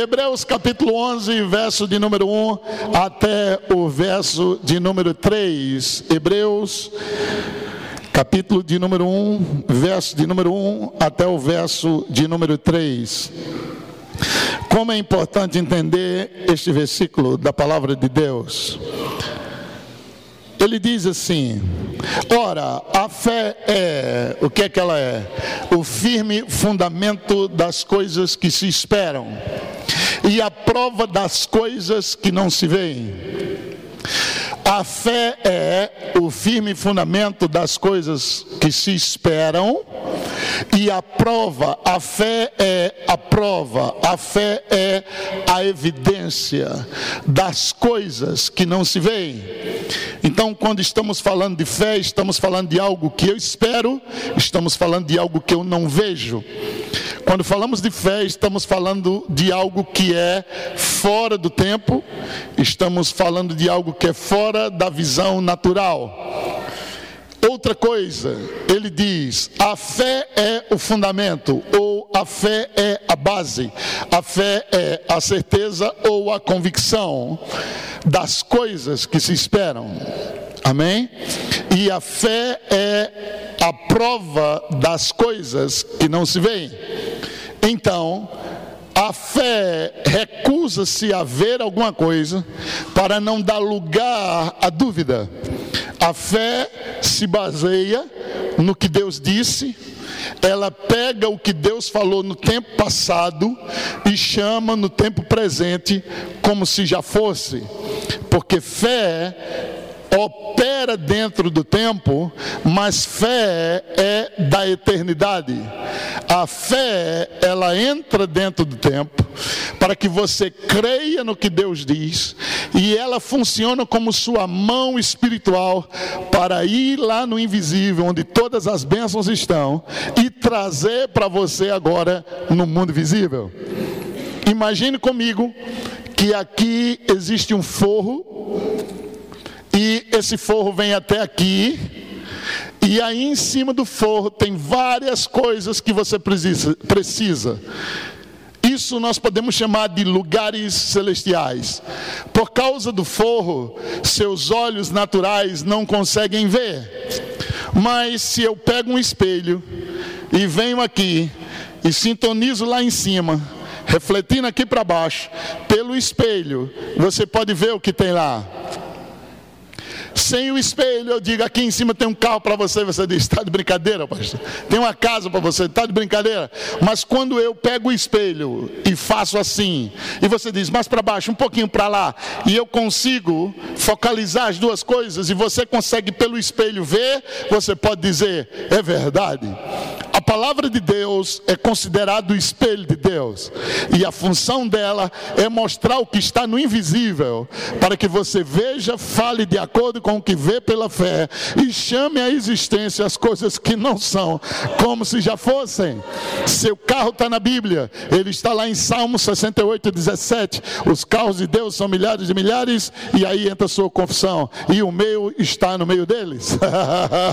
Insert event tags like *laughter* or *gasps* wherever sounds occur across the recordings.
Hebreus capítulo 11, verso de número 1 até o verso de número 3. Hebreus capítulo de número 1, verso de número 1 até o verso de número 3. Como é importante entender este versículo da palavra de Deus. Ele diz assim: Ora, a fé é, o que é que ela é? O firme fundamento das coisas que se esperam e a prova das coisas que não se veem. A fé é o firme fundamento das coisas que se esperam e a prova, a fé é a prova, a fé é a evidência das coisas que não se veem. Então, quando estamos falando de fé, estamos falando de algo que eu espero, estamos falando de algo que eu não vejo. Quando falamos de fé, estamos falando de algo que é fora do tempo, estamos falando de algo que é fora da visão natural. Outra coisa, ele diz: a fé é o fundamento, ou a fé é a base, a fé é a certeza ou a convicção das coisas que se esperam. Amém? E a fé é a prova das coisas que não se veem. Então, a fé recusa-se a ver alguma coisa para não dar lugar à dúvida. A fé se baseia no que Deus disse, ela pega o que Deus falou no tempo passado e chama no tempo presente como se já fosse, porque fé opera dentro do tempo, mas fé é da eternidade. A fé, ela entra dentro do tempo, para que você creia no que Deus diz, e ela funciona como sua mão espiritual para ir lá no invisível, onde todas as bênçãos estão, e trazer para você agora no mundo visível. Imagine comigo que aqui existe um forro e esse forro vem até aqui. E aí em cima do forro tem várias coisas que você precisa. Isso nós podemos chamar de lugares celestiais. Por causa do forro, seus olhos naturais não conseguem ver. Mas se eu pego um espelho e venho aqui e sintonizo lá em cima, refletindo aqui para baixo, pelo espelho, você pode ver o que tem lá. Sem o espelho, eu digo: aqui em cima tem um carro para você. Você diz: está de brincadeira, pastor? Tem uma casa para você, está de brincadeira? Mas quando eu pego o espelho e faço assim, e você diz: mais para baixo, um pouquinho para lá, e eu consigo focalizar as duas coisas, e você consegue pelo espelho ver, você pode dizer: é verdade. Palavra de Deus é considerada o espelho de Deus, e a função dela é mostrar o que está no invisível, para que você veja, fale de acordo com o que vê pela fé e chame à existência as coisas que não são, como se já fossem. Seu carro está na Bíblia, ele está lá em Salmo 68, 17. Os carros de Deus são milhares e milhares, e aí entra a sua confissão, e o meu está no meio deles.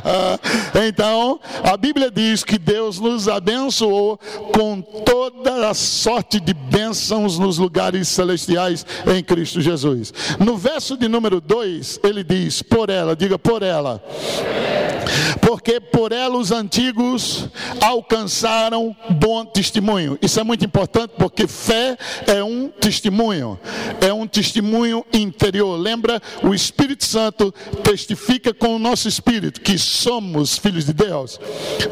*laughs* então, a Bíblia diz que Deus Deus nos abençoou com toda a sorte de bênçãos nos lugares celestiais em Cristo Jesus. No verso de número 2, ele diz: Por ela, diga por ela. Porque por ela os antigos alcançaram bom testemunho. Isso é muito importante porque fé é um testemunho, é um testemunho interior. Lembra? O Espírito Santo testifica com o nosso espírito que somos filhos de Deus.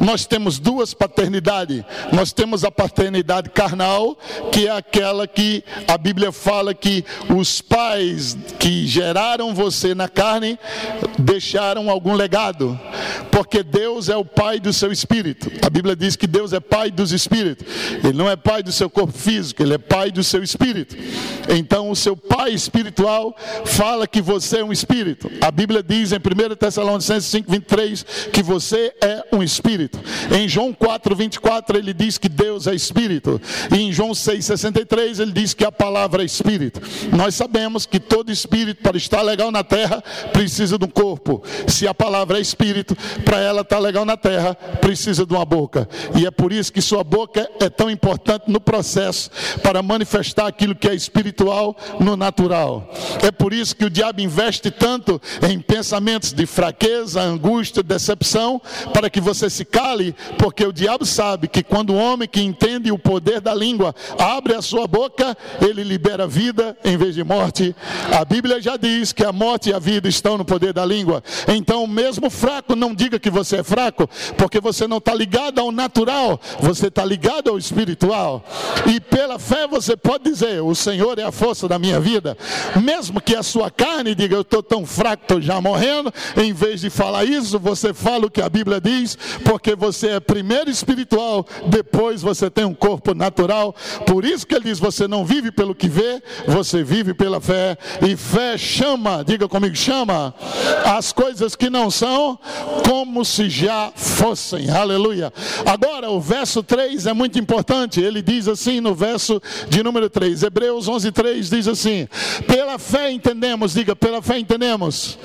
Nós temos duas duas paternidades. Nós temos a paternidade carnal, que é aquela que a Bíblia fala que os pais que geraram você na carne deixaram algum legado, porque Deus é o pai do seu espírito. A Bíblia diz que Deus é pai dos espíritos. Ele não é pai do seu corpo físico, ele é pai do seu espírito. Então, o seu pai espiritual fala que você é um espírito. A Bíblia diz em 1 Tessalonicenses 5, 23 que você é um espírito. Em João 4, 24, ele diz que Deus é Espírito. E em João 6, 63, ele diz que a palavra é Espírito. Nós sabemos que todo Espírito, para estar legal na terra, precisa de um corpo. Se a palavra é Espírito, para ela estar legal na terra, precisa de uma boca. E é por isso que sua boca é tão importante no processo para manifestar aquilo que é espiritual no natural. É por isso que o diabo investe tanto em pensamentos de fraqueza, angústia, decepção, para que você se cale, porque o diabo sabe que quando o homem que entende o poder da língua abre a sua boca, ele libera vida em vez de morte. A Bíblia já diz que a morte e a vida estão no poder da língua. Então, mesmo fraco, não diga que você é fraco, porque você não está ligado ao natural, você está ligado ao espiritual. E pela fé você pode dizer: O Senhor é a força da minha vida. Mesmo que a sua carne diga: Eu estou tão fraco, estou já morrendo. Em vez de falar isso, você fala o que a Bíblia diz, porque você é primeiro espiritual, depois você tem um corpo natural. Por isso que ele diz: Você não vive pelo que vê, você vive pela fé. E fé chama, diga comigo, chama as coisas que não são como se já fossem. Aleluia. Agora, o verso 3 é muito importante. Ele diz assim no verso de número 3, Hebreus 11, 3 diz assim: Pela fé entendemos, diga, pela fé entendemos.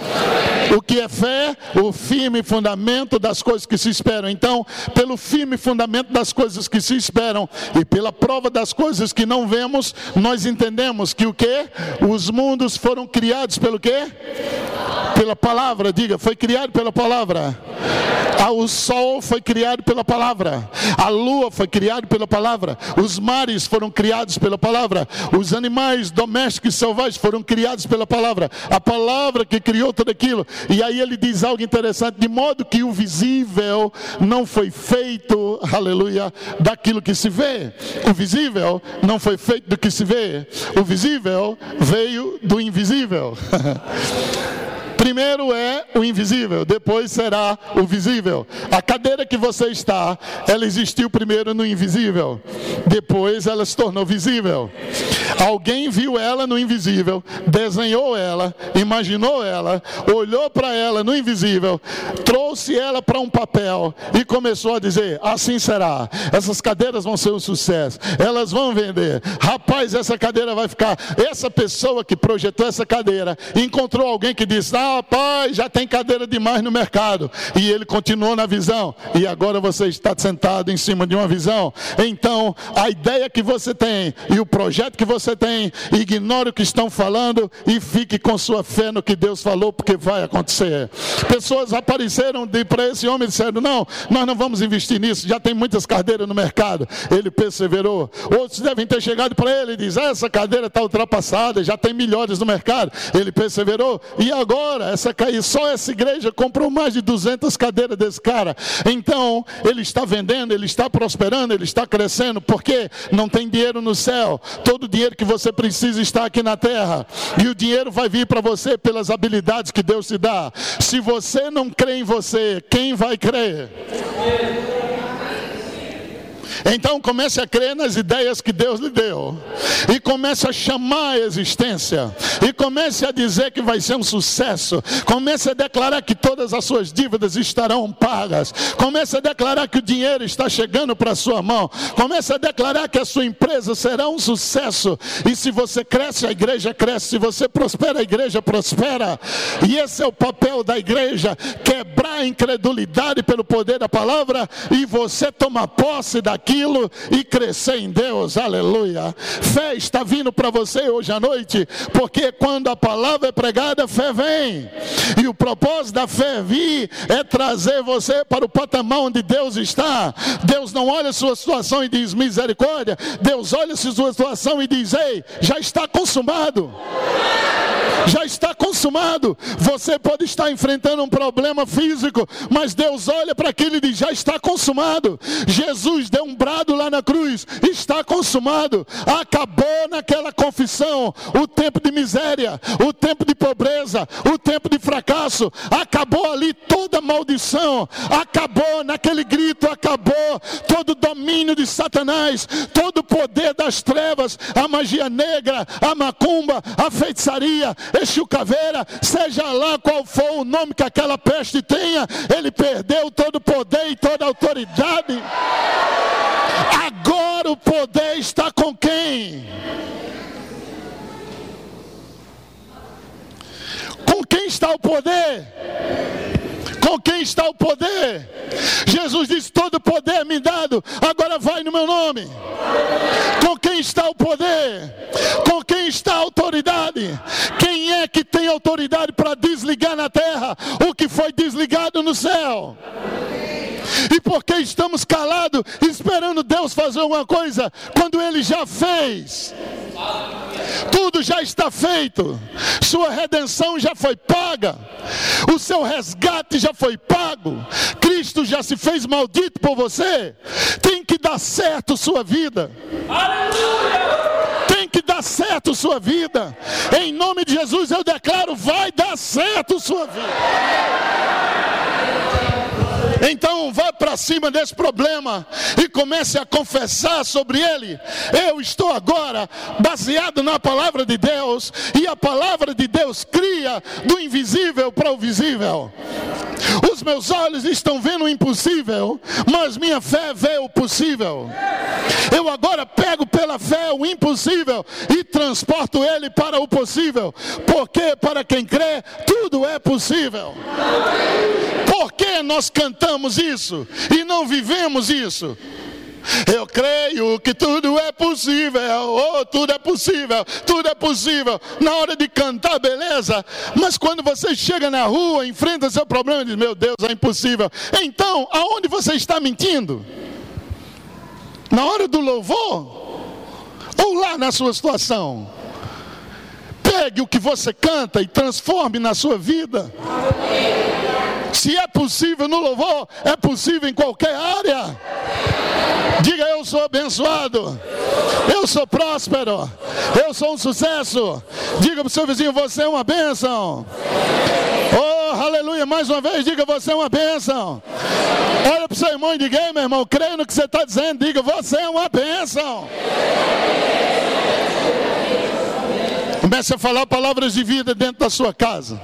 O que é fé? O firme fundamento das coisas que se esperam. Então, pelo firme fundamento das coisas que se esperam e pela prova das coisas que não vemos, nós entendemos que o que? Os mundos foram criados pelo que? Pela palavra, diga, foi criado pela palavra. Ah, o sol foi criado pela palavra. A lua foi criada pela palavra. Os mares foram criados pela palavra. Os animais domésticos e selvagens foram criados pela palavra. A palavra que criou tudo aquilo. E aí ele diz algo interessante: de modo que o visível não foi feito, aleluia, daquilo que se vê. O visível não foi feito do que se vê. O visível veio do invisível. *laughs* Primeiro é o invisível, depois será o visível. A cadeira que você está, ela existiu primeiro no invisível, depois ela se tornou visível. Alguém viu ela no invisível, desenhou ela, imaginou ela, olhou para ela no invisível, trouxe ela para um papel e começou a dizer: assim será. Essas cadeiras vão ser um sucesso, elas vão vender. Rapaz, essa cadeira vai ficar. Essa pessoa que projetou essa cadeira encontrou alguém que disse: ah, rapaz, já tem cadeira demais no mercado. E ele continuou na visão. E agora você está sentado em cima de uma visão. Então, a ideia que você tem e o projeto que você tem, ignore o que estão falando e fique com sua fé no que Deus falou, porque vai acontecer. Pessoas apareceram para esse homem e disseram: Não, nós não vamos investir nisso, já tem muitas cadeiras no mercado. Ele perseverou. Outros devem ter chegado para ele e diz: Essa cadeira está ultrapassada, já tem melhores no mercado. Ele perseverou. E agora? Essa só essa igreja comprou mais de 200 cadeiras desse cara. Então, ele está vendendo, ele está prosperando, ele está crescendo, porque não tem dinheiro no céu. Todo o dinheiro que você precisa está aqui na terra. E o dinheiro vai vir para você pelas habilidades que Deus te dá. Se você não crê em você, quem vai crer? Então comece a crer nas ideias que Deus lhe deu. E comece a chamar a existência. E comece a dizer que vai ser um sucesso. Comece a declarar que todas as suas dívidas estarão pagas. Comece a declarar que o dinheiro está chegando para a sua mão. Comece a declarar que a sua empresa será um sucesso. E se você cresce, a igreja cresce. Se você prospera, a igreja prospera. E esse é o papel da igreja: quebrar a incredulidade pelo poder da palavra e você toma posse daquilo aquilo e crescer em Deus, aleluia. Fé está vindo para você hoje à noite, porque quando a palavra é pregada, fé vem, e o propósito da fé vir é trazer você para o patamar onde Deus está. Deus não olha a sua situação e diz misericórdia, Deus olha a sua situação e diz: Ei, já está consumado já está consumado. Você pode estar enfrentando um problema físico, mas Deus olha para aquilo e diz: já está consumado. Jesus deu um brado lá na cruz, está consumado. Acabou naquela confissão o tempo de miséria, o tempo de pobreza, o tempo de fracasso. Acabou ali toda maldição. Acabou naquele grito, acabou todo domínio de Satanás, todo o poder das trevas, a magia negra, a macumba, a feitiçaria, este caveira, seja lá qual for o nome que aquela peste tenha, ele perdeu todo o poder e toda a autoridade. Agora o poder está com quem? Com quem está o poder? Com quem está o poder? Jesus disse: Todo poder é me dado, agora vai no meu nome. Com quem está o poder? Com quem está a autoridade? Quem é que tem autoridade para desligar na terra o que foi desligado no céu? E por que estamos calados, esperando Deus fazer alguma coisa, quando Ele já fez? Tudo já está feito, sua redenção já foi paga, o seu resgate já foi pago, Cristo já se fez maldito por você. Tem que dar certo sua vida. Tem que dar certo sua vida. Em nome de Jesus eu declaro: vai dar certo sua vida. Então vá para cima desse problema e comece a confessar sobre ele. Eu estou agora baseado na palavra de Deus e a palavra de Deus cria do invisível para o visível. Os meus olhos estão vendo o impossível, mas minha fé vê o possível. Eu agora pego pela fé o impossível e transporto ele para o possível, porque para quem crê, tudo é possível. Por que nós cantamos isso e não vivemos isso? Eu creio que tudo é possível, oh, tudo é possível, tudo é possível. Na hora de cantar, beleza, mas quando você chega na rua, enfrenta seu problema e diz: Meu Deus, é impossível. Então, aonde você está mentindo? Na hora do louvor? Lá na sua situação? Pegue o que você canta e transforme na sua vida. Se é possível no louvor, é possível em qualquer área. Diga eu sou abençoado, eu sou próspero, eu sou um sucesso. Diga para o seu vizinho, você é uma bênção. Oh, aleluia, mais uma vez, diga você é uma bênção. Olha para o seu irmão e diga, meu irmão, creio no que você está dizendo, diga você é uma bênção. Comece a falar palavras de vida dentro da sua casa.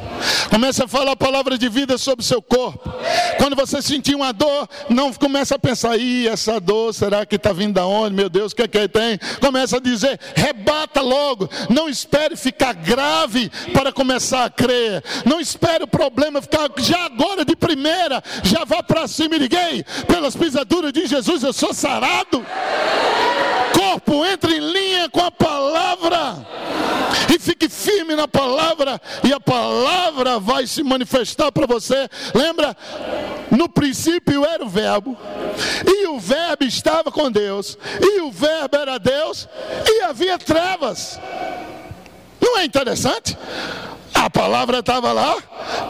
Comece a falar palavras de vida sobre o seu corpo. Quando você sentir uma dor, não comece a pensar, Ih, essa dor, será que está vindo da onde? Meu Deus, o que é que tem? Começa a dizer, rebata logo. Não espere ficar grave para começar a crer. Não espere o problema ficar já agora de primeira. Já vá para cima e liguei. Pelas pisaduras de Jesus eu sou sarado. Corpo, entre em linha com a palavra fique firme na palavra, e a palavra vai se manifestar para você. Lembra? No princípio era o Verbo, e o Verbo estava com Deus, e o Verbo era Deus, e havia trevas. Não é interessante? A palavra estava lá,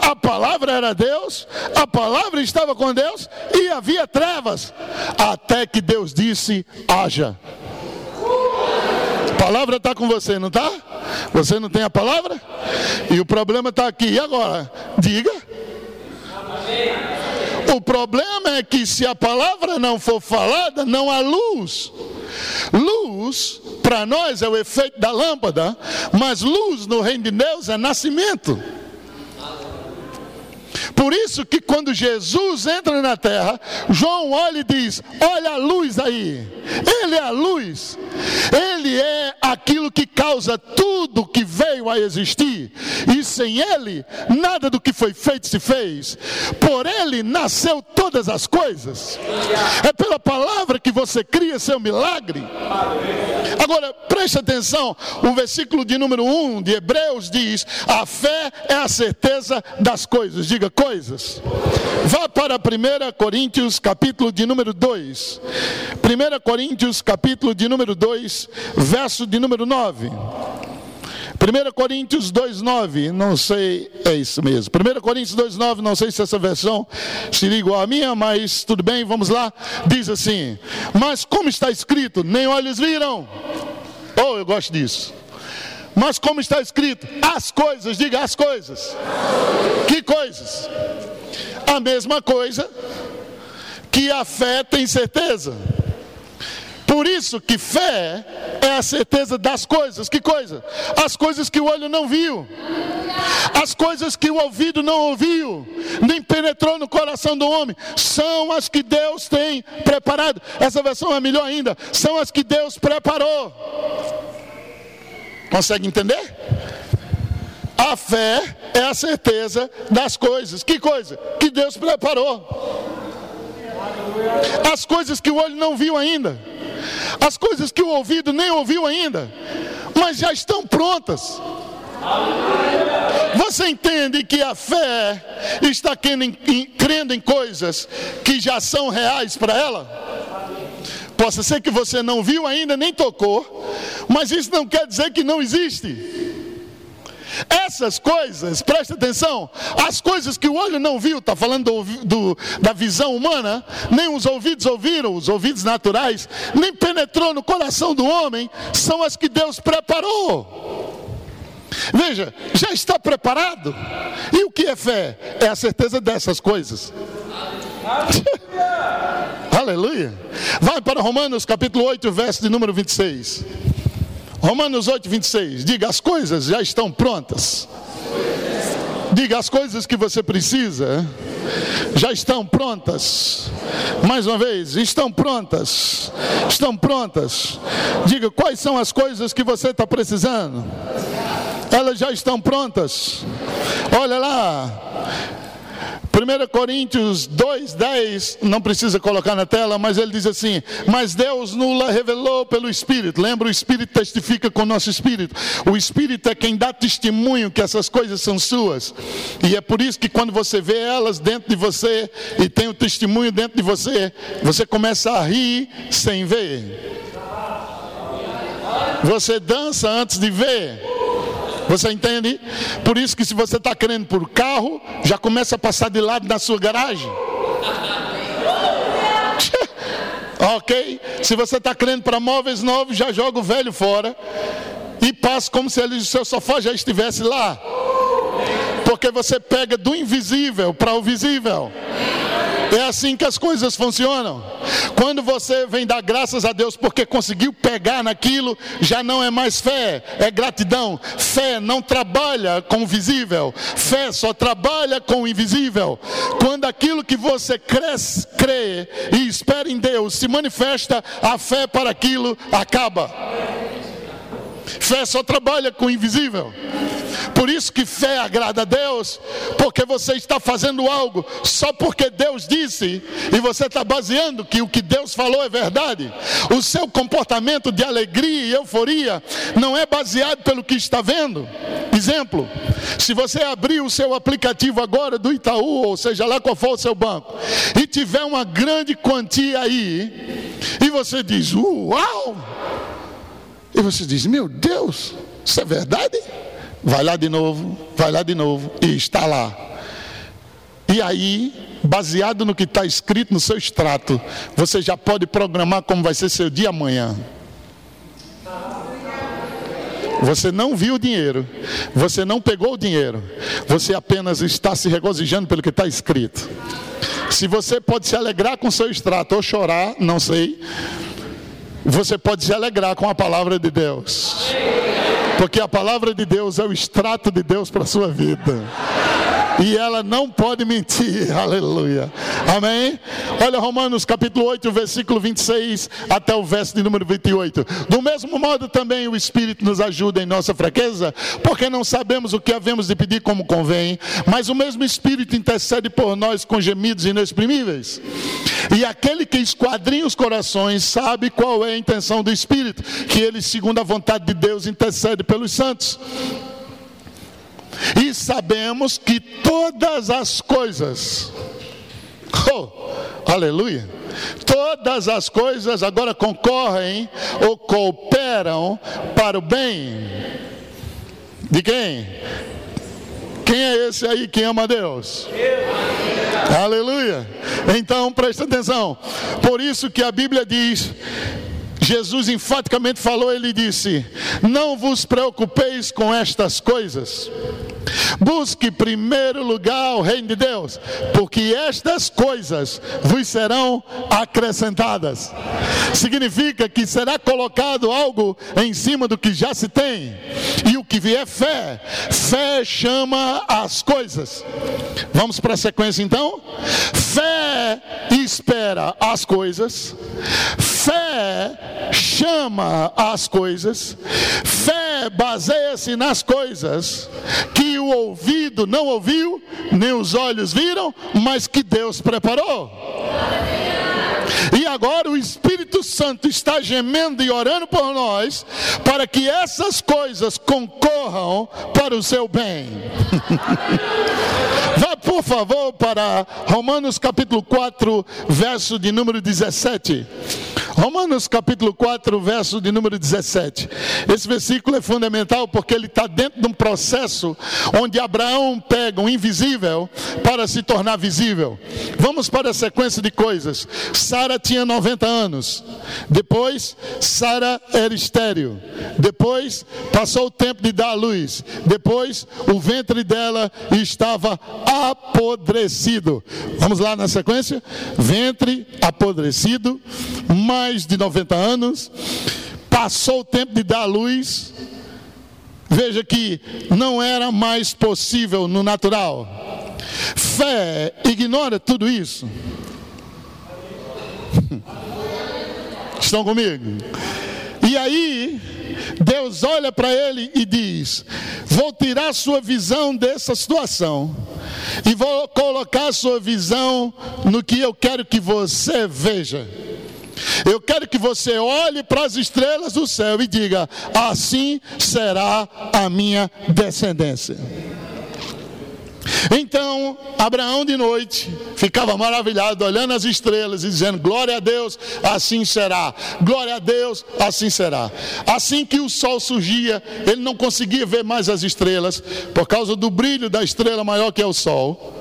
a palavra era Deus, a palavra estava com Deus e havia trevas, até que Deus disse: haja. Palavra está com você, não está? Você não tem a palavra? E o problema está aqui. E agora? Diga. O problema é que se a palavra não for falada, não há luz. Luz, para nós, é o efeito da lâmpada, mas luz no reino de Deus é nascimento. Por isso que quando Jesus entra na terra, João olha e diz: Olha a luz aí. Ele é a luz. Ele é aquilo que causa tudo que veio a existir. E sem ele, nada do que foi feito se fez. Por ele nasceu todas as coisas. É pela palavra que você cria seu milagre. Agora, preste atenção. O versículo de número 1 de Hebreus diz: A fé é a certeza das coisas. Diga coisas coisas. Vá para 1 Coríntios, capítulo de número 2. 1 Coríntios, capítulo de número 2, verso de número 9. 1 Coríntios 2,9, não sei, é isso mesmo. 1 Coríntios 2,9, não sei se essa versão seria igual à minha, mas tudo bem, vamos lá. Diz assim: Mas como está escrito, nem olhos viram. Oh, eu gosto disso. Mas como está escrito, as coisas, diga as coisas. Que coisas? A mesma coisa que a fé tem certeza. Por isso que fé é a certeza das coisas. Que coisa? As coisas que o olho não viu. As coisas que o ouvido não ouviu, nem penetrou no coração do homem, são as que Deus tem preparado. Essa versão é melhor ainda. São as que Deus preparou. Consegue entender? A fé é a certeza das coisas. Que coisa? Que Deus preparou. As coisas que o olho não viu ainda, as coisas que o ouvido nem ouviu ainda, mas já estão prontas. Você entende que a fé está crendo em coisas que já são reais para ela? Possa ser que você não viu ainda nem tocou, mas isso não quer dizer que não existe. Essas coisas, preste atenção, as coisas que o olho não viu, está falando do, do, da visão humana, nem os ouvidos ouviram, os ouvidos naturais, nem penetrou no coração do homem, são as que Deus preparou. Veja, já está preparado. E o que é fé? É a certeza dessas coisas. *laughs* Aleluia. Vai para Romanos capítulo 8, verso de número 26. Romanos 8, 26. Diga: as coisas já estão prontas. Diga: as coisas que você precisa já estão prontas. Mais uma vez, estão prontas. Estão prontas. Diga: quais são as coisas que você está precisando? Elas já estão prontas. Olha lá. 1 Coríntios 2,10, não precisa colocar na tela, mas ele diz assim: Mas Deus nula revelou pelo Espírito. Lembra, o Espírito testifica com o nosso Espírito. O Espírito é quem dá testemunho que essas coisas são suas. E é por isso que quando você vê elas dentro de você e tem o testemunho dentro de você, você começa a rir sem ver. Você dança antes de ver. Você entende? Por isso que se você está querendo por carro, já começa a passar de lado na sua garagem. *laughs* ok? Se você está querendo para móveis novos, já joga o velho fora e passa como se ele, o seu sofá já estivesse lá. Porque você pega do invisível para o visível. É assim que as coisas funcionam. Quando você vem dar graças a Deus porque conseguiu pegar naquilo, já não é mais fé, é gratidão. Fé não trabalha com o visível, fé só trabalha com o invisível. Quando aquilo que você cresce, crê e espera em Deus se manifesta, a fé para aquilo acaba. Fé só trabalha com o invisível. Por isso que fé agrada a Deus, porque você está fazendo algo só porque Deus disse e você está baseando que o que Deus falou é verdade. O seu comportamento de alegria e euforia não é baseado pelo que está vendo. Exemplo: se você abrir o seu aplicativo agora do Itaú, ou seja lá qual for o seu banco, e tiver uma grande quantia aí, e você diz, uau! E você diz, meu Deus, isso é verdade? vai lá de novo, vai lá de novo e está lá. E aí, baseado no que está escrito no seu extrato, você já pode programar como vai ser seu dia amanhã. Você não viu o dinheiro, você não pegou o dinheiro, você apenas está se regozijando pelo que está escrito. Se você pode se alegrar com seu extrato ou chorar, não sei, você pode se alegrar com a palavra de Deus. Porque a palavra de Deus é o extrato de Deus para a sua vida e ela não pode mentir. *laughs* Aleluia. Amém? Olha Romanos capítulo 8, versículo 26 até o verso de número 28. Do mesmo modo também o Espírito nos ajuda em nossa fraqueza, porque não sabemos o que havemos de pedir como convém, mas o mesmo Espírito intercede por nós com gemidos inexprimíveis. E aquele que esquadrinha os corações sabe qual é a intenção do Espírito, que ele, segundo a vontade de Deus, intercede pelos santos. E sabemos que todas as coisas, oh, aleluia, todas as coisas agora concorrem ou cooperam para o bem de quem? Quem é esse aí que ama Deus? Aleluia. Então presta atenção. Por isso que a Bíblia diz Jesus enfaticamente falou, ele disse: Não vos preocupeis com estas coisas. Busque primeiro lugar o reino de Deus, porque estas coisas vos serão acrescentadas. Significa que será colocado algo em cima do que já se tem. E o que vier fé, fé chama as coisas. Vamos para a sequência então? Fé espera as coisas. Fé chama as coisas, fé baseia-se nas coisas que o ouvido não ouviu, nem os olhos viram, mas que Deus preparou. E agora o Espírito Santo está gemendo e orando por nós, para que essas coisas concorram para o seu bem. *laughs* Vá, por favor, para Romanos capítulo 4, verso de número 17. Romanos capítulo 4, verso de número 17. Esse versículo é fundamental porque ele está dentro de um processo onde Abraão pega o invisível para se tornar visível. Vamos para a sequência de coisas. Sara tinha 90 anos. Depois, Sara era estéril. Depois, passou o tempo de dar a luz. Depois, o ventre dela estava apodrecido. Vamos lá na sequência? Ventre apodrecido, mais de 90 anos, passou o tempo de dar a luz. Veja que não era mais possível no natural. Fé ignora tudo isso. *laughs* Estão comigo? E aí, Deus olha para ele e diz: Vou tirar sua visão dessa situação e vou colocar sua visão no que eu quero que você veja. Eu quero que você olhe para as estrelas do céu e diga: Assim será a minha descendência. Então, Abraão de noite ficava maravilhado, olhando as estrelas e dizendo: Glória a Deus, assim será. Glória a Deus, assim será. Assim que o sol surgia, ele não conseguia ver mais as estrelas, por causa do brilho da estrela maior que é o sol.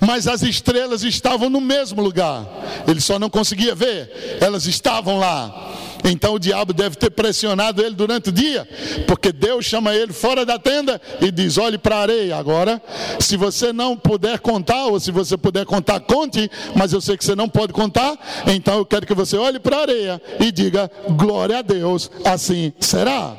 Mas as estrelas estavam no mesmo lugar, ele só não conseguia ver, elas estavam lá. Então o diabo deve ter pressionado ele durante o dia, porque Deus chama ele fora da tenda e diz: olhe para a areia agora. Se você não puder contar, ou se você puder contar, conte, mas eu sei que você não pode contar, então eu quero que você olhe para a areia e diga: glória a Deus, assim será.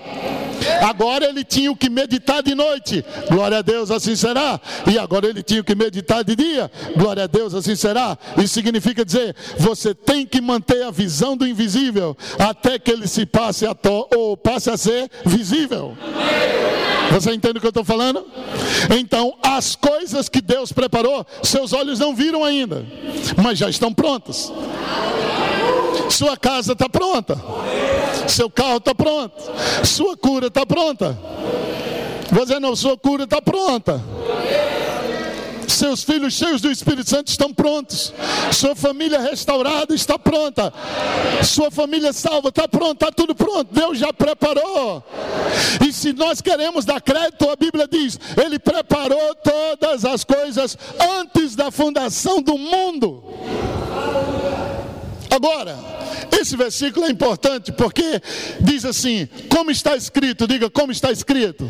Agora ele tinha que meditar de noite, glória a Deus, assim será. E agora ele tinha que meditar de dia, glória a Deus, assim será. Isso significa dizer: você tem que manter a visão do invisível até que ele se passe a to ou passe a ser visível. Você entende o que eu estou falando? Então, as coisas que Deus preparou, seus olhos não viram ainda, mas já estão prontas. Sua casa está pronta. Seu carro está pronto. Sua cura está pronta. Você não, sua cura está pronta. Seus filhos cheios do Espírito Santo estão prontos. Sua família restaurada está pronta. Sua família salva está pronta, está tudo pronto. Deus já preparou. E se nós queremos dar crédito, a Bíblia diz: Ele preparou todas as coisas antes da fundação do mundo. Agora, esse versículo é importante porque diz assim: como está escrito, diga como está escrito.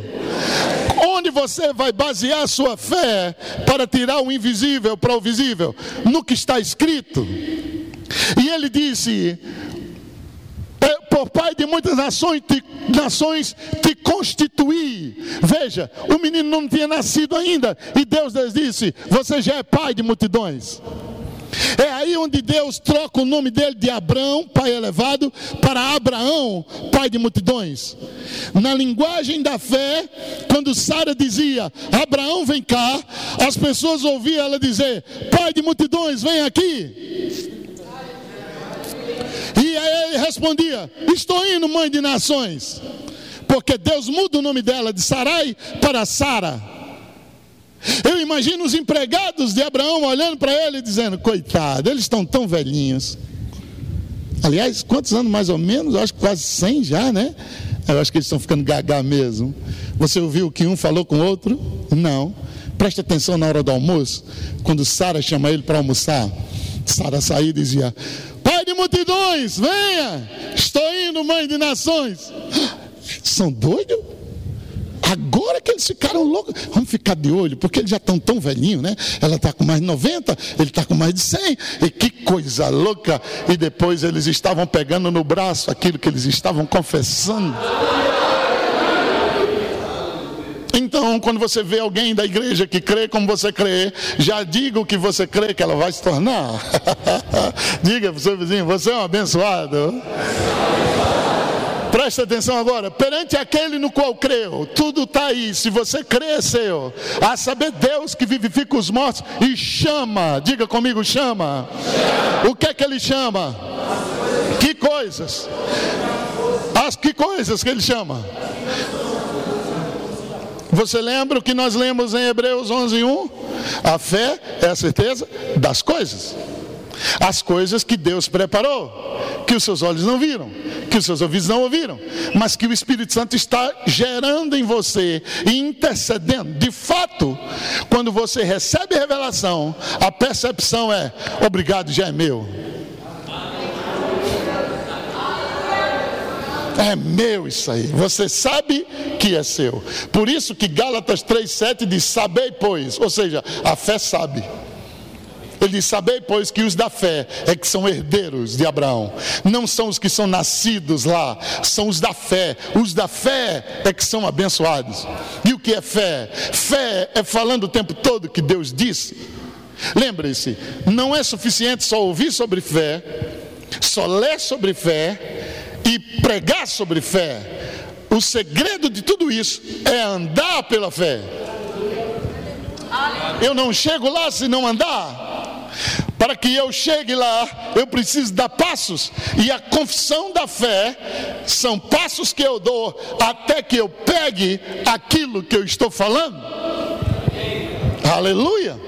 Onde você vai basear sua fé para tirar o invisível para o visível? No que está escrito. E ele disse: por pai de muitas nações te, nações te constituí. Veja, o menino não tinha nascido ainda, e Deus lhes disse: Você já é pai de multidões. É aí onde Deus troca o nome dele de Abraão, pai elevado, para Abraão, pai de multidões. Na linguagem da fé, quando Sara dizia, Abraão vem cá, as pessoas ouviam ela dizer, pai de multidões, vem aqui. E aí ele respondia, estou indo, mãe de nações. Porque Deus muda o nome dela de Sarai para Sara. Eu imagino os empregados de Abraão olhando para ele e dizendo: Coitado, eles estão tão velhinhos. Aliás, quantos anos mais ou menos? Eu acho que quase 100 já, né? Eu acho que eles estão ficando gaga mesmo. Você ouviu que um falou com o outro? Não. Preste atenção na hora do almoço, quando Sara chama ele para almoçar. Sara saía e dizia: Pai de multidões, venha, estou indo, mãe de nações. *gasps* São doidos? Agora que eles ficaram loucos, vamos ficar de olho, porque eles já estão tão velhinhos, né? Ela está com mais de 90, ele está com mais de 100, e que coisa louca! E depois eles estavam pegando no braço aquilo que eles estavam confessando. Então, quando você vê alguém da igreja que crê como você crê, já diga o que você crê que ela vai se tornar. *laughs* diga para o seu vizinho: você é um abençoado. Presta atenção agora. Perante aquele no qual creu, tudo está aí. Se você crê, é seu. A saber, Deus que vivifica os mortos e chama. Diga comigo, chama. O que é que ele chama? Que coisas? As que coisas que ele chama? Você lembra o que nós lemos em Hebreus 11:1? A fé é a certeza das coisas. As coisas que Deus preparou, que os seus olhos não viram, que os seus ouvidos não ouviram, mas que o Espírito Santo está gerando em você e intercedendo. De fato, quando você recebe a revelação, a percepção é: obrigado, já é meu. É meu isso aí. Você sabe que é seu. Por isso que Gálatas 3,7 diz: Sabei, pois. Ou seja, a fé sabe. Ele diz: Sabei, pois, que os da fé é que são herdeiros de Abraão. Não são os que são nascidos lá, são os da fé. Os da fé é que são abençoados. E o que é fé? Fé é falando o tempo todo que Deus disse. Lembre-se, não é suficiente só ouvir sobre fé, só ler sobre fé e pregar sobre fé. O segredo de tudo isso é andar pela fé. Eu não chego lá se não andar. Para que eu chegue lá, eu preciso dar passos, e a confissão da fé são passos que eu dou até que eu pegue aquilo que eu estou falando. Aleluia.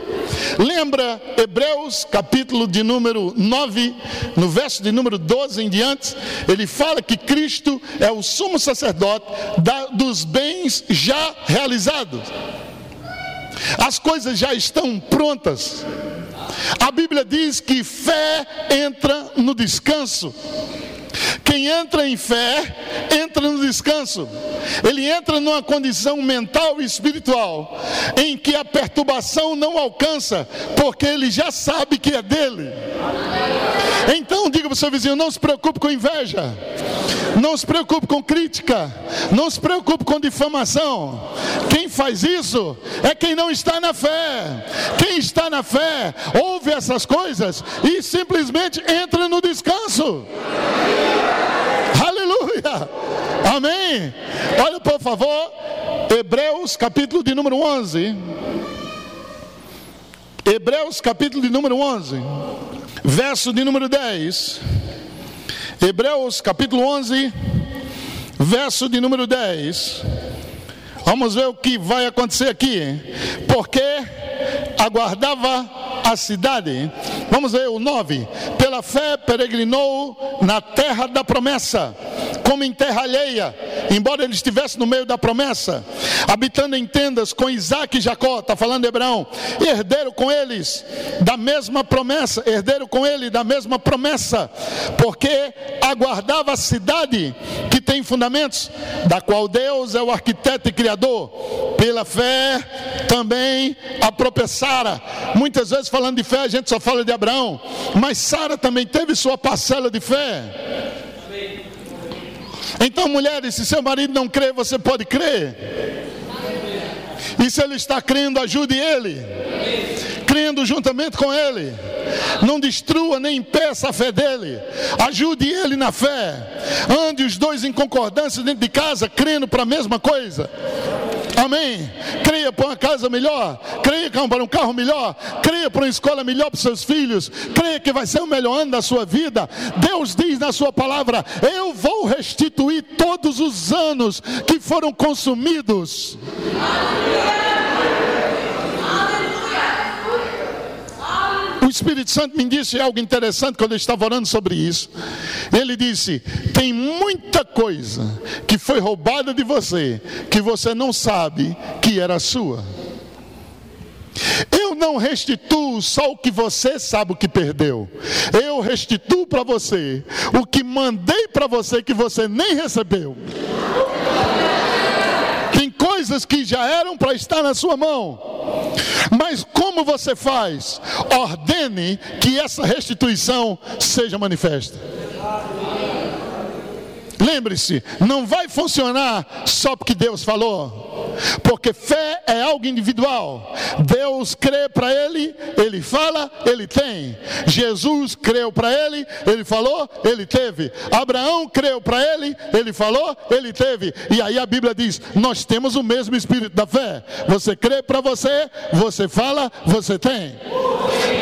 Lembra Hebreus, capítulo de número 9, no verso de número 12 em diante, ele fala que Cristo é o sumo sacerdote da, dos bens já realizados. As coisas já estão prontas. A Bíblia diz que fé entra no descanso. Quem entra em fé, entra no descanso. Ele entra numa condição mental e espiritual em que a perturbação não alcança, porque ele já sabe que é dele. Então diga para o seu vizinho: não se preocupe com inveja, não se preocupe com crítica, não se preocupe com difamação. Quem faz isso é quem não está na fé. Quem está na fé ouve essas coisas e simplesmente entra no descanso. Aleluia! Amém! Olha por favor, Hebreus capítulo de número 11. Hebreus capítulo de número 11, verso de número 10. Hebreus capítulo 11, verso de número 10. Vamos ver o que vai acontecer aqui. Porque aguardava a cidade. Vamos ver o 9. Pela fé peregrinou na terra da promessa, como em terra alheia, embora ele estivesse no meio da promessa, habitando em tendas com Isaac e Jacó, está falando Hebrão, herdeiro com eles da mesma promessa, herdeiro com ele da mesma promessa, porque aguardava a cidade que tem fundamentos, da qual Deus é o arquiteto e criador. Pela fé também a Sara. Muitas vezes falando de fé a gente só fala de Abraão, mas Sara também teve sua parcela de fé. Então, mulheres, se seu marido não crê, você pode crer. E se ele está crendo, ajude ele. Crendo juntamente com ele. Não destrua nem impeça a fé dele. Ajude ele na fé. Ande os dois em concordância dentro de casa, crendo para a mesma coisa. Amém. Creia para uma casa melhor, creia para um carro melhor, creia para uma escola melhor para os seus filhos, creia que vai ser o melhor ano da sua vida. Deus diz na sua palavra: Eu vou restituir todos os anos que foram consumidos. O Espírito Santo me disse algo interessante quando eu estava orando sobre isso. Ele disse: Tem muita coisa que foi roubada de você, que você não sabe que era sua. Eu não restituo só o que você sabe o que perdeu. Eu restituo para você o que mandei para você que você nem recebeu coisas que já eram para estar na sua mão. Mas como você faz? Ordene que essa restituição seja manifesta. Lembre-se, não vai funcionar só porque Deus falou, porque fé é algo individual. Deus crê para ele, ele fala, ele tem. Jesus creu para ele, ele falou, ele teve. Abraão creu para ele, ele falou, ele teve. E aí a Bíblia diz: Nós temos o mesmo espírito da fé. Você crê para você, você fala, você tem.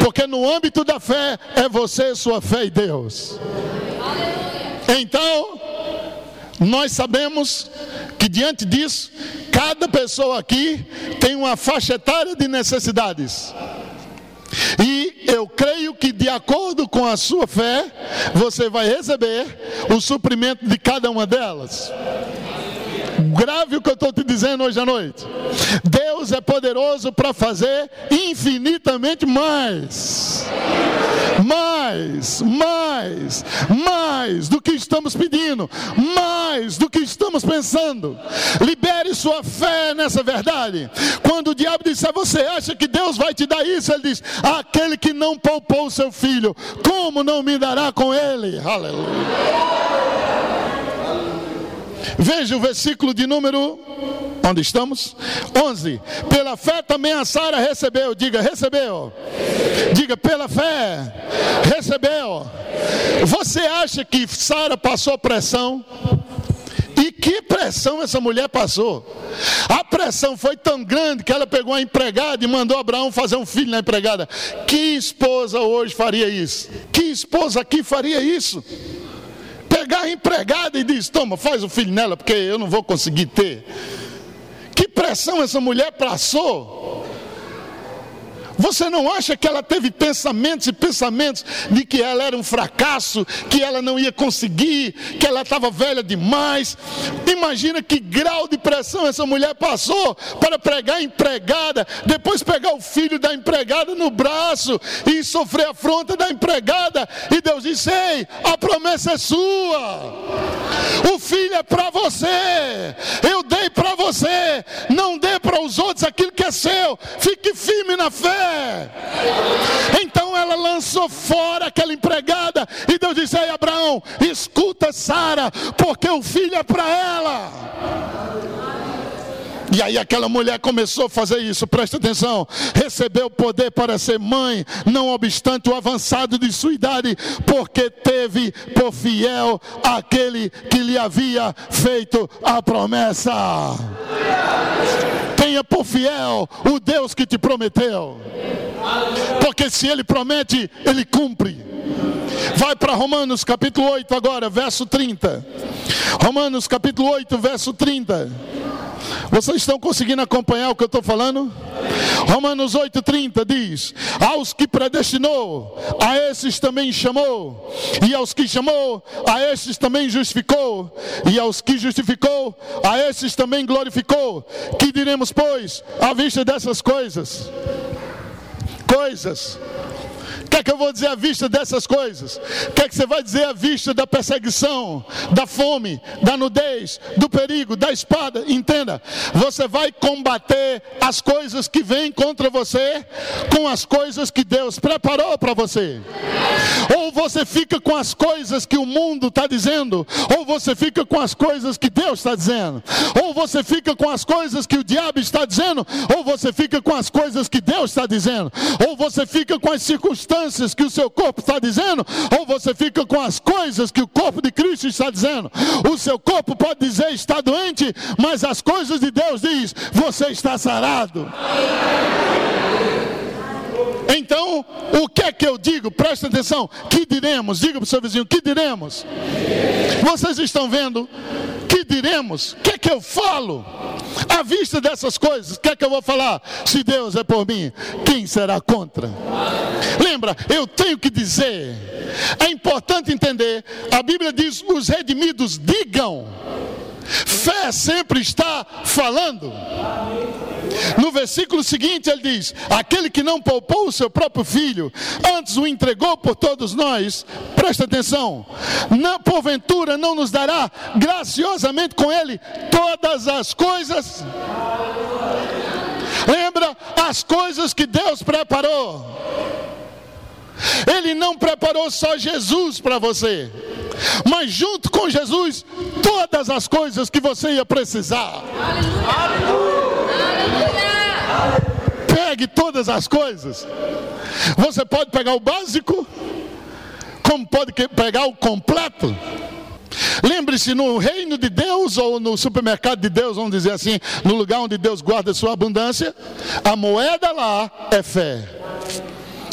Porque no âmbito da fé é você, sua fé e Deus. Então, nós sabemos que diante disso, cada pessoa aqui tem uma faixa etária de necessidades. E eu creio que, de acordo com a sua fé, você vai receber o suprimento de cada uma delas. Grave o que eu estou te dizendo hoje à noite. Deus é poderoso para fazer infinitamente mais. Mais, mais, mais do que estamos pedindo, mais do que estamos pensando. Libere sua fé nessa verdade. Quando o diabo disser, você acha que Deus vai te dar isso? Ele diz: aquele que não poupou o seu filho, como não me dará com ele? Aleluia. Veja o versículo de número. Onde estamos? 11. Pela fé também a Sara recebeu. Diga, recebeu. Diga, pela fé, recebeu. Você acha que Sara passou pressão? E que pressão essa mulher passou? A pressão foi tão grande que ela pegou a empregada e mandou Abraão fazer um filho na empregada. Que esposa hoje faria isso? Que esposa aqui faria isso? Pegar a empregada e diz: Toma, faz o filho nela, porque eu não vou conseguir ter. Que pressão essa mulher passou. Você não acha que ela teve pensamentos e pensamentos de que ela era um fracasso, que ela não ia conseguir, que ela estava velha demais? Imagina que grau de pressão essa mulher passou para pregar a empregada, depois pegar o filho da empregada no braço e sofrer a afronta da empregada. E Deus disse: Ei, a promessa é sua, o filho é para você, eu dei para você, não dê para os outros aquilo que é seu, fique firme na fé. Então ela lançou fora aquela empregada e Deus disse: Ei, Abraão, escuta Sara, porque o filho é para ela. E aí aquela mulher começou a fazer isso, presta atenção. Recebeu poder para ser mãe, não obstante o avançado de sua idade, porque teve por fiel aquele que lhe havia feito a promessa tenha por fiel o Deus que te prometeu. Porque se ele promete, ele cumpre. Vai para Romanos capítulo 8 agora, verso 30. Romanos capítulo 8, verso 30. Vocês estão conseguindo acompanhar o que eu estou falando? Romanos 8,30 diz: Aos que predestinou, a esses também chamou, e aos que chamou, a esses também justificou, e aos que justificou, a esses também glorificou. Que diremos, pois, à vista dessas coisas? Coisas que é que eu vou dizer à vista dessas coisas? O que é que você vai dizer à vista da perseguição, da fome, da nudez, do perigo, da espada? Entenda, você vai combater as coisas que vêm contra você com as coisas que Deus preparou para você. Ou você fica com as coisas que o mundo está dizendo, ou você fica com as coisas que Deus está dizendo, ou você fica com as coisas que o diabo está dizendo, ou você fica com as coisas que Deus está dizendo, ou você fica com as circunstâncias circunstâncias que o seu corpo está dizendo, ou você fica com as coisas que o corpo de Cristo está dizendo. O seu corpo pode dizer está doente, mas as coisas de Deus diz você está sarado. Então, o que é que eu digo? Presta atenção. Que diremos? Diga para o seu vizinho: que diremos? Vocês estão vendo? Que diremos? O que é que eu falo? À vista dessas coisas, o que é que eu vou falar? Se Deus é por mim, quem será contra? Lembra, eu tenho que dizer. É importante entender. A Bíblia diz: os redimidos digam. Fé sempre está falando. No versículo seguinte ele diz: Aquele que não poupou o seu próprio filho, antes o entregou por todos nós, presta atenção, não, porventura não nos dará graciosamente com ele todas as coisas. Lembra as coisas que Deus preparou Ele não preparou só Jesus para você, mas junto com Jesus, todas as coisas que você ia precisar. Pegue todas as coisas. Você pode pegar o básico, como pode pegar o completo. Lembre-se, no reino de Deus ou no supermercado de Deus, vamos dizer assim, no lugar onde Deus guarda sua abundância, a moeda lá é fé.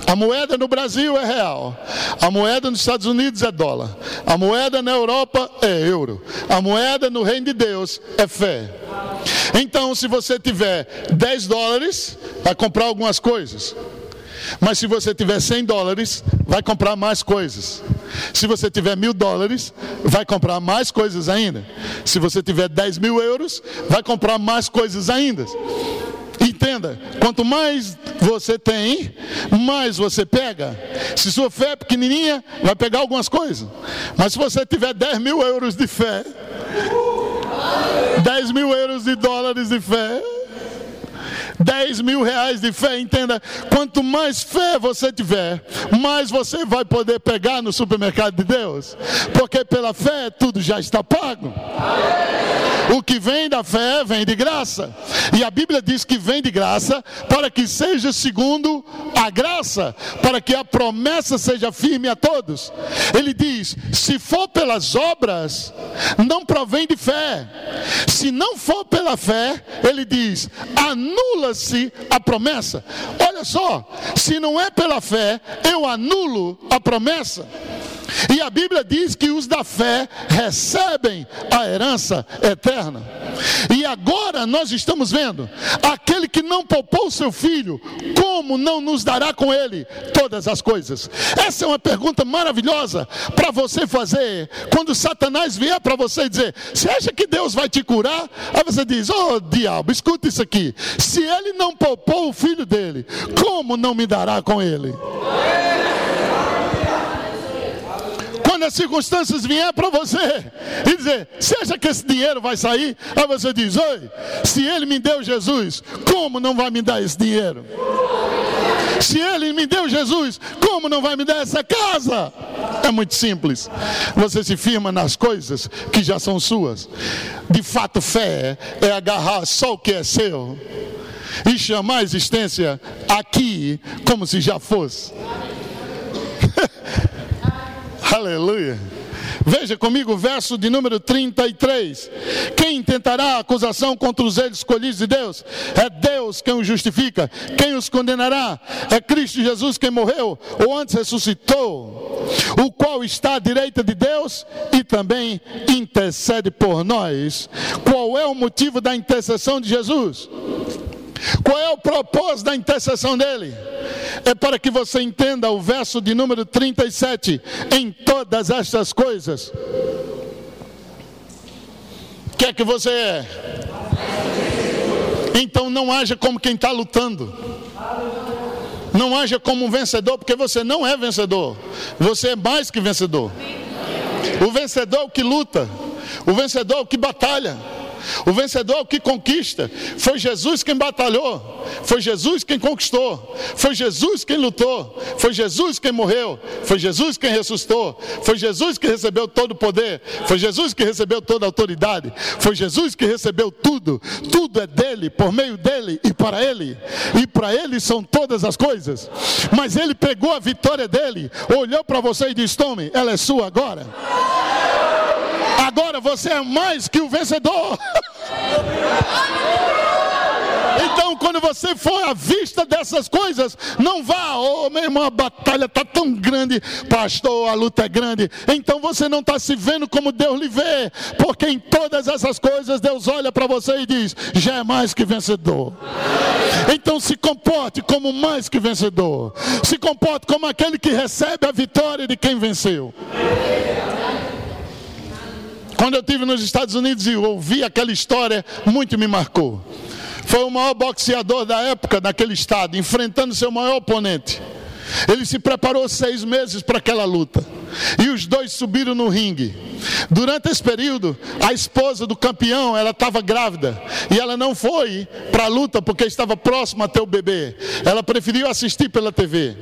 A moeda no Brasil é real. A moeda nos Estados Unidos é dólar. A moeda na Europa é euro. A moeda no reino de Deus é fé. Então, se você tiver 10 dólares, vai comprar algumas coisas. Mas se você tiver 100 dólares, vai comprar mais coisas. Se você tiver mil dólares, vai comprar mais coisas ainda. Se você tiver 10 mil euros, vai comprar mais coisas ainda. Entenda, quanto mais você tem, mais você pega. Se sua fé é pequenininha, vai pegar algumas coisas. Mas se você tiver 10 mil euros de fé, 10 mil euros de dólares de fé, 10 mil reais de fé, entenda, quanto mais fé você tiver, mais você vai poder pegar no supermercado de Deus, porque pela fé tudo já está pago. O que vem da fé vem de graça, e a Bíblia diz que vem de graça para que seja segundo a graça, para que a promessa seja firme a todos. Ele diz: se for pelas obras, não provém de fé, se não for pela fé, ele diz: anula anula-se a promessa. Olha só, se não é pela fé, eu anulo a promessa. E a Bíblia diz que os da fé recebem a herança eterna. E agora nós estamos vendo aquele que não poupou seu filho, como não nos dará com ele todas as coisas? Essa é uma pergunta maravilhosa para você fazer quando Satanás vier para você dizer: Você acha que Deus vai te curar? Aí você diz: Oh diabo, escuta isso aqui. Se ele não poupou o filho dele, como não me dará com ele? quando as circunstâncias vier para você e dizer, seja que esse dinheiro vai sair, aí você diz, oi, se ele me deu Jesus, como não vai me dar esse dinheiro? Se ele me deu Jesus, como não vai me dar essa casa? É muito simples. Você se firma nas coisas que já são suas. De fato, fé é agarrar só o que é seu e chamar a existência aqui como se já fosse. *laughs* Aleluia. Veja comigo o verso de número 33. Quem tentará acusação contra os escolhidos de Deus? É Deus quem os justifica. Quem os condenará? É Cristo Jesus quem morreu, ou antes ressuscitou, o qual está à direita de Deus e também intercede por nós. Qual é o motivo da intercessão de Jesus? Qual é o propósito da intercessão dele? É para que você entenda o verso de número 37. Em todas estas coisas. O que é que você é? Então não haja como quem está lutando. Não haja como um vencedor, porque você não é vencedor. Você é mais que vencedor. O vencedor é o que luta. O vencedor é o que batalha. O vencedor o que conquista. Foi Jesus quem batalhou. Foi Jesus quem conquistou. Foi Jesus quem lutou. Foi Jesus quem morreu. Foi Jesus quem ressuscitou. Foi Jesus que recebeu todo o poder. Foi Jesus que recebeu toda a autoridade. Foi Jesus que recebeu tudo. Tudo é dele, por meio dele e para ele. E para ele são todas as coisas. Mas ele pegou a vitória dele, olhou para você e disse: Tome, ela é sua agora. Agora você é mais que o vencedor. Então, quando você for à vista dessas coisas, não vá, oh meu irmão, a batalha está tão grande, pastor, a luta é grande. Então você não está se vendo como Deus lhe vê, porque em todas essas coisas Deus olha para você e diz: já é mais que vencedor. Então se comporte como mais que vencedor, se comporte como aquele que recebe a vitória de quem venceu. Quando eu estive nos Estados Unidos e ouvi aquela história, muito me marcou. Foi o maior boxeador da época naquele estado, enfrentando seu maior oponente. Ele se preparou seis meses para aquela luta. E os dois subiram no ringue. Durante esse período, a esposa do campeão, ela estava grávida e ela não foi para a luta porque estava próxima a ter o bebê. Ela preferiu assistir pela TV.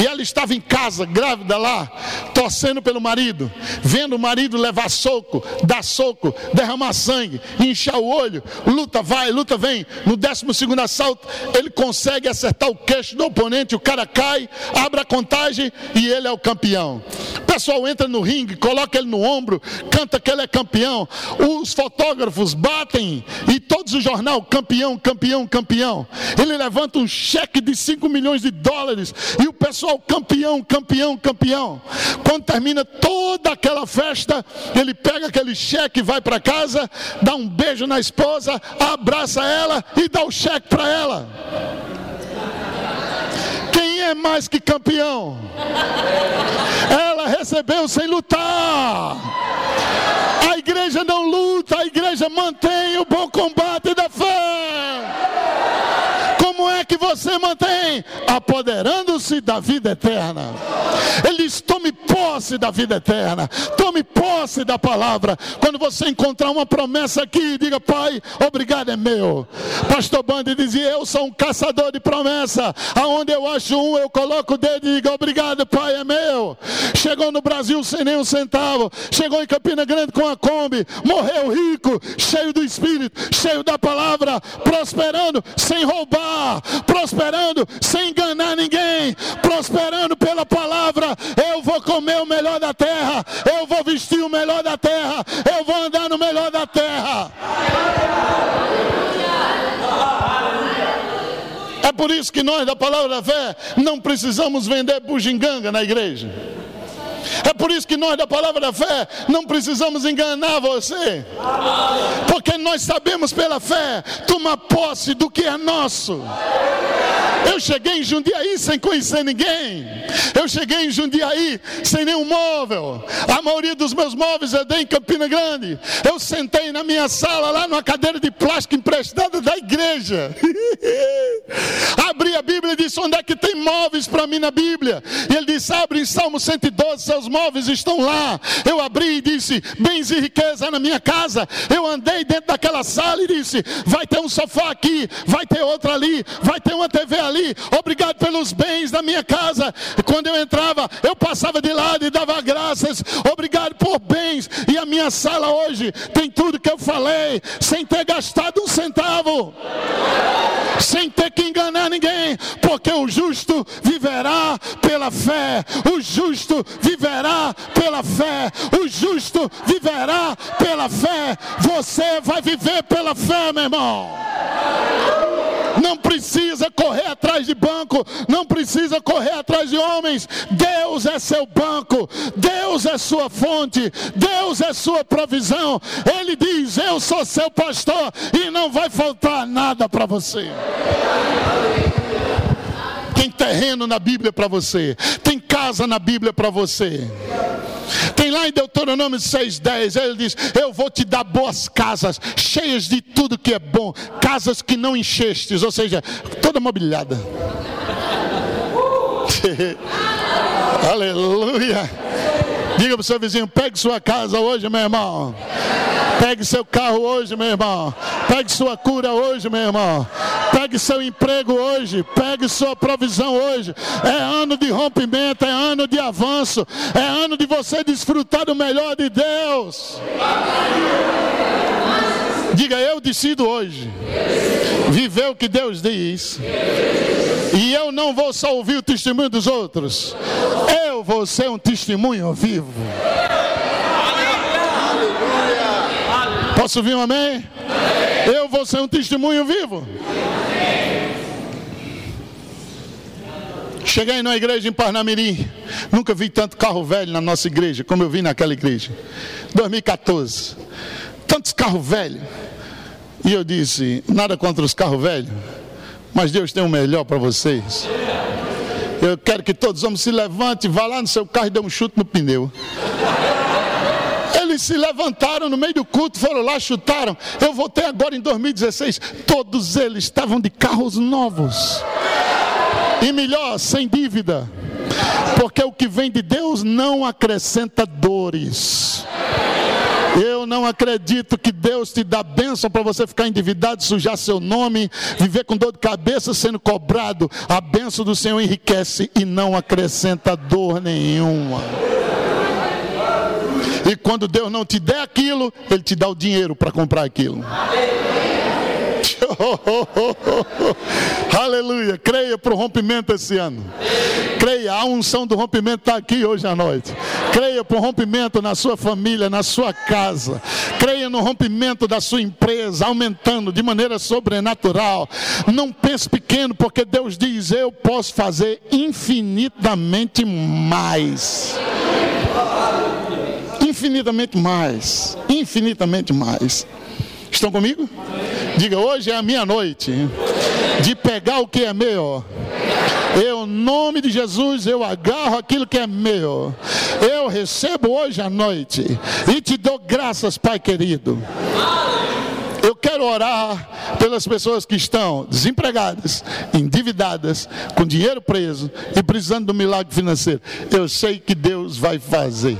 E ela estava em casa, grávida lá, torcendo pelo marido, vendo o marido levar soco, dar soco, derramar sangue, inchar o olho. Luta vai, luta vem. No 12 segundo assalto, ele consegue acertar o queixo do oponente, o cara cai, abre a contagem e ele é o campeão. O pessoal entra no ringue, coloca ele no ombro, canta que ele é campeão. Os fotógrafos batem e todos os jornal campeão, campeão, campeão. Ele levanta um cheque de 5 milhões de dólares e o pessoal campeão, campeão, campeão. Quando termina toda aquela festa, ele pega aquele cheque, vai para casa, dá um beijo na esposa, abraça ela e dá o cheque para ela. É mais que campeão? Ela recebeu sem lutar. A igreja não luta, a igreja mantém o bom combate da fé. Como é que você mantém? Apoderando-se da vida eterna. Ele diz: tome posse da vida eterna, tome posse da palavra. Quando você encontrar uma promessa aqui, diga: Pai, obrigado, é meu. Pastor Bande dizia: Eu sou um caçador de promessa. Aonde eu acho um, eu coloco o dedo e digo: Obrigado, Pai, é meu. Chegou no Brasil sem nenhum centavo, chegou em Campina Grande com a Kombi, morreu rico, cheio do Espírito, cheio da palavra, prosperando, sem roubar prosperando sem enganar ninguém, prosperando pela palavra. Eu vou comer o melhor da terra, eu vou vestir o melhor da terra, eu vou andar no melhor da terra. É por isso que nós da palavra da fé não precisamos vender bugiganga na igreja. É por isso que nós da palavra da fé não precisamos enganar você. Porque nós sabemos pela fé tomar posse do que é nosso. Eu cheguei em Jundiaí sem conhecer ninguém. Eu cheguei em Jundiaí sem nenhum móvel. A maioria dos meus móveis é em Campina Grande. Eu sentei na minha sala lá numa cadeira de plástico emprestada da igreja. *laughs* Abri a Bíblia e disse: Onde é que tem móveis para mim na Bíblia? E ele disse: Abre em Salmo 112, seus móveis estão lá. Eu abri e disse: Bens e riqueza na minha casa. Eu andei dentro daquela sala e disse: Vai ter um sofá aqui, vai ter outro ali, vai ter uma TV ali. Obrigado pelos bens da minha casa. E quando eu entrava, eu passava de lado e dava graças. Obrigado por bens. E a minha sala hoje tem tudo que eu falei, sem ter gastado um centavo, sem ter que enganar ninguém, porque o justo viverá pela fé. O justo viverá pela fé. O justo viverá pela fé. Você vai viver pela fé, meu irmão. Não precisa correr atrás de banco, não precisa correr atrás de homens. Deus é seu banco, Deus é sua fonte, Deus é sua provisão. Ele diz: Eu sou seu pastor e não vai faltar nada para você. Tem terreno na Bíblia para você, tem casa na Bíblia para você. Tem lá em Deuteronômio 6,10, ele diz: Eu vou te dar boas casas, cheias de tudo que é bom, casas que não enchestes, ou seja, toda mobiliada. *laughs* Aleluia. Diga para o seu vizinho: pegue sua casa hoje, meu irmão. Pegue seu carro hoje, meu irmão. Pegue sua cura hoje, meu irmão. Pegue seu emprego hoje. Pegue sua provisão hoje. É ano de rompimento, é ano de avanço. É ano de você desfrutar do melhor de Deus. Diga, eu decido hoje viver o que Deus diz. E eu não vou só ouvir o testemunho dos outros. Eu vou ser um testemunho vivo. Posso ouvir um amém? Eu vou ser um testemunho vivo. Cheguei na igreja em Parnamirim. Nunca vi tanto carro velho na nossa igreja como eu vi naquela igreja. 2014. Tantos carros velhos. E eu disse: nada contra os carros velhos, mas Deus tem o melhor para vocês. Eu quero que todos os homens se levantem, vá lá no seu carro e dê um chute no pneu. Eles se levantaram no meio do culto, foram lá, chutaram. Eu voltei agora em 2016. Todos eles estavam de carros novos. E melhor, sem dívida. Porque o que vem de Deus não acrescenta dores. Eu não acredito que Deus te dá bênção para você ficar endividado, sujar seu nome, viver com dor de cabeça sendo cobrado. A bênção do Senhor enriquece e não acrescenta dor nenhuma. E quando Deus não te der aquilo, Ele te dá o dinheiro para comprar aquilo. *laughs* Aleluia. Creia para o rompimento esse ano. Creia, a unção do rompimento está aqui hoje à noite. Creia para o rompimento na sua família, na sua casa. Creia no rompimento da sua empresa, aumentando de maneira sobrenatural. Não pense pequeno, porque Deus diz: Eu posso fazer infinitamente mais infinitamente mais, infinitamente mais. Estão comigo? Diga, hoje é a minha noite de pegar o que é meu. Eu, em nome de Jesus, eu agarro aquilo que é meu. Eu recebo hoje à noite e te dou graças, Pai querido. Eu quero orar pelas pessoas que estão desempregadas, endividadas, com dinheiro preso e precisando do milagre financeiro. Eu sei que Deus vai fazer.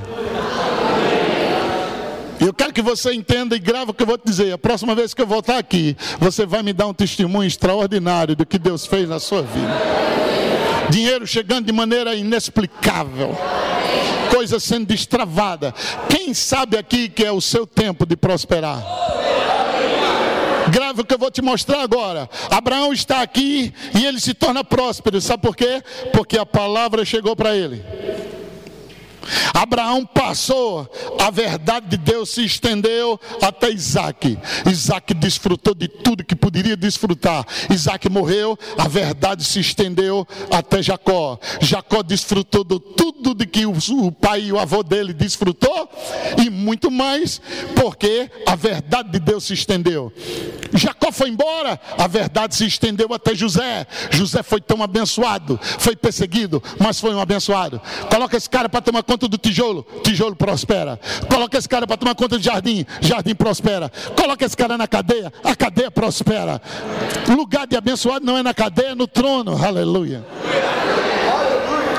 Eu quero que você entenda e grave o que eu vou te dizer. A próxima vez que eu voltar aqui, você vai me dar um testemunho extraordinário do que Deus fez na sua vida. Dinheiro chegando de maneira inexplicável. Coisa sendo destravada. Quem sabe aqui que é o seu tempo de prosperar? Grave o que eu vou te mostrar agora. Abraão está aqui e ele se torna próspero. Sabe por quê? Porque a palavra chegou para ele. Abraão passou, a verdade de Deus se estendeu até Isaac. Isaac desfrutou de tudo que poderia desfrutar. Isaac morreu, a verdade se estendeu até Jacó. Jacó desfrutou de tudo de que o pai e o avô dele desfrutou e muito mais, porque a verdade de Deus se estendeu. Jacó foi embora, a verdade se estendeu até José. José foi tão abençoado, foi perseguido, mas foi um abençoado. Coloca esse cara para tomar conta conta do tijolo, tijolo prospera. Coloca esse cara para tomar conta do jardim, jardim prospera. Coloca esse cara na cadeia, a cadeia prospera. Lugar de abençoado não é na cadeia, é no trono. Aleluia.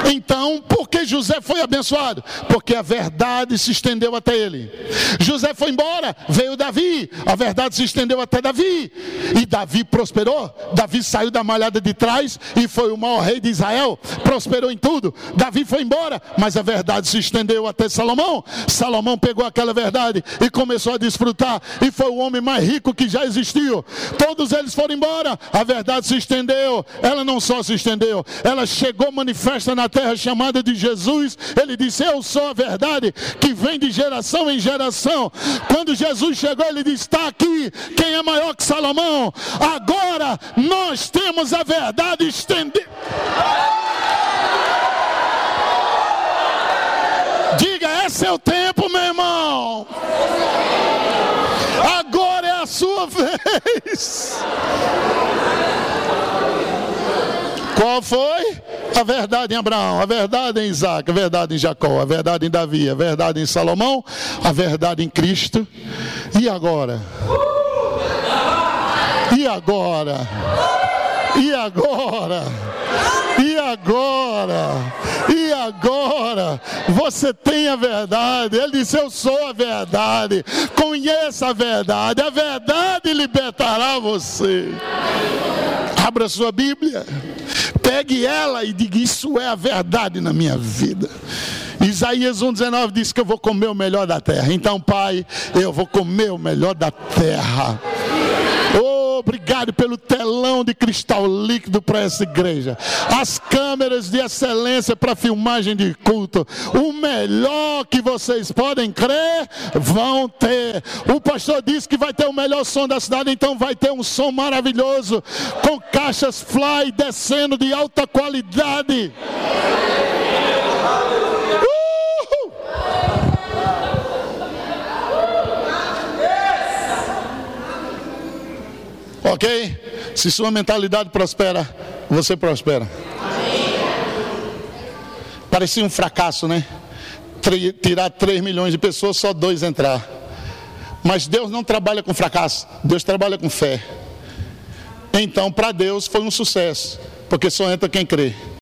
Então, por que José foi abençoado? Porque a verdade se estendeu até ele. José foi embora, veio Davi, a verdade se estendeu até Davi. E Davi prosperou. Davi saiu da malhada de trás e foi o maior rei de Israel, prosperou em tudo. Davi foi embora, mas a verdade se estendeu até Salomão. Salomão pegou aquela verdade e começou a desfrutar, e foi o homem mais rico que já existiu. Todos eles foram embora, a verdade se estendeu. Ela não só se estendeu, ela chegou manifesta terra chamada de Jesus, ele disse: Eu sou a verdade que vem de geração em geração. Quando Jesus chegou, ele disse: Está aqui, quem é maior que Salomão? Agora nós temos a verdade estendida. Diga, é seu tempo, meu irmão. Agora é a sua vez. Qual foi? A verdade em Abraão, a verdade em Isaac, a verdade em Jacó, a verdade em Davi, a verdade em Salomão, a verdade em Cristo. E agora? E agora? E agora? E agora? E agora? Você tem a verdade. Ele disse: Eu sou a verdade. Conheça a verdade. A verdade libertará você. Abra sua Bíblia. Pegue ela e diga: Isso é a verdade na minha vida. Isaías 1,19 diz que eu vou comer o melhor da terra. Então, Pai, eu vou comer o melhor da terra. Oh, obrigado pelo telão de cristal líquido para essa igreja. As câmeras de excelência para filmagem de culto. O melhor que vocês podem crer, vão ter. O pastor disse que vai ter o melhor som da cidade, então vai ter um som maravilhoso, com caixas fly descendo de alta qualidade. Ok? Se sua mentalidade prospera, você prospera. Parecia um fracasso, né? Tirar 3 milhões de pessoas, só dois entrar. Mas Deus não trabalha com fracasso, Deus trabalha com fé. Então, para Deus foi um sucesso, porque só entra quem crê.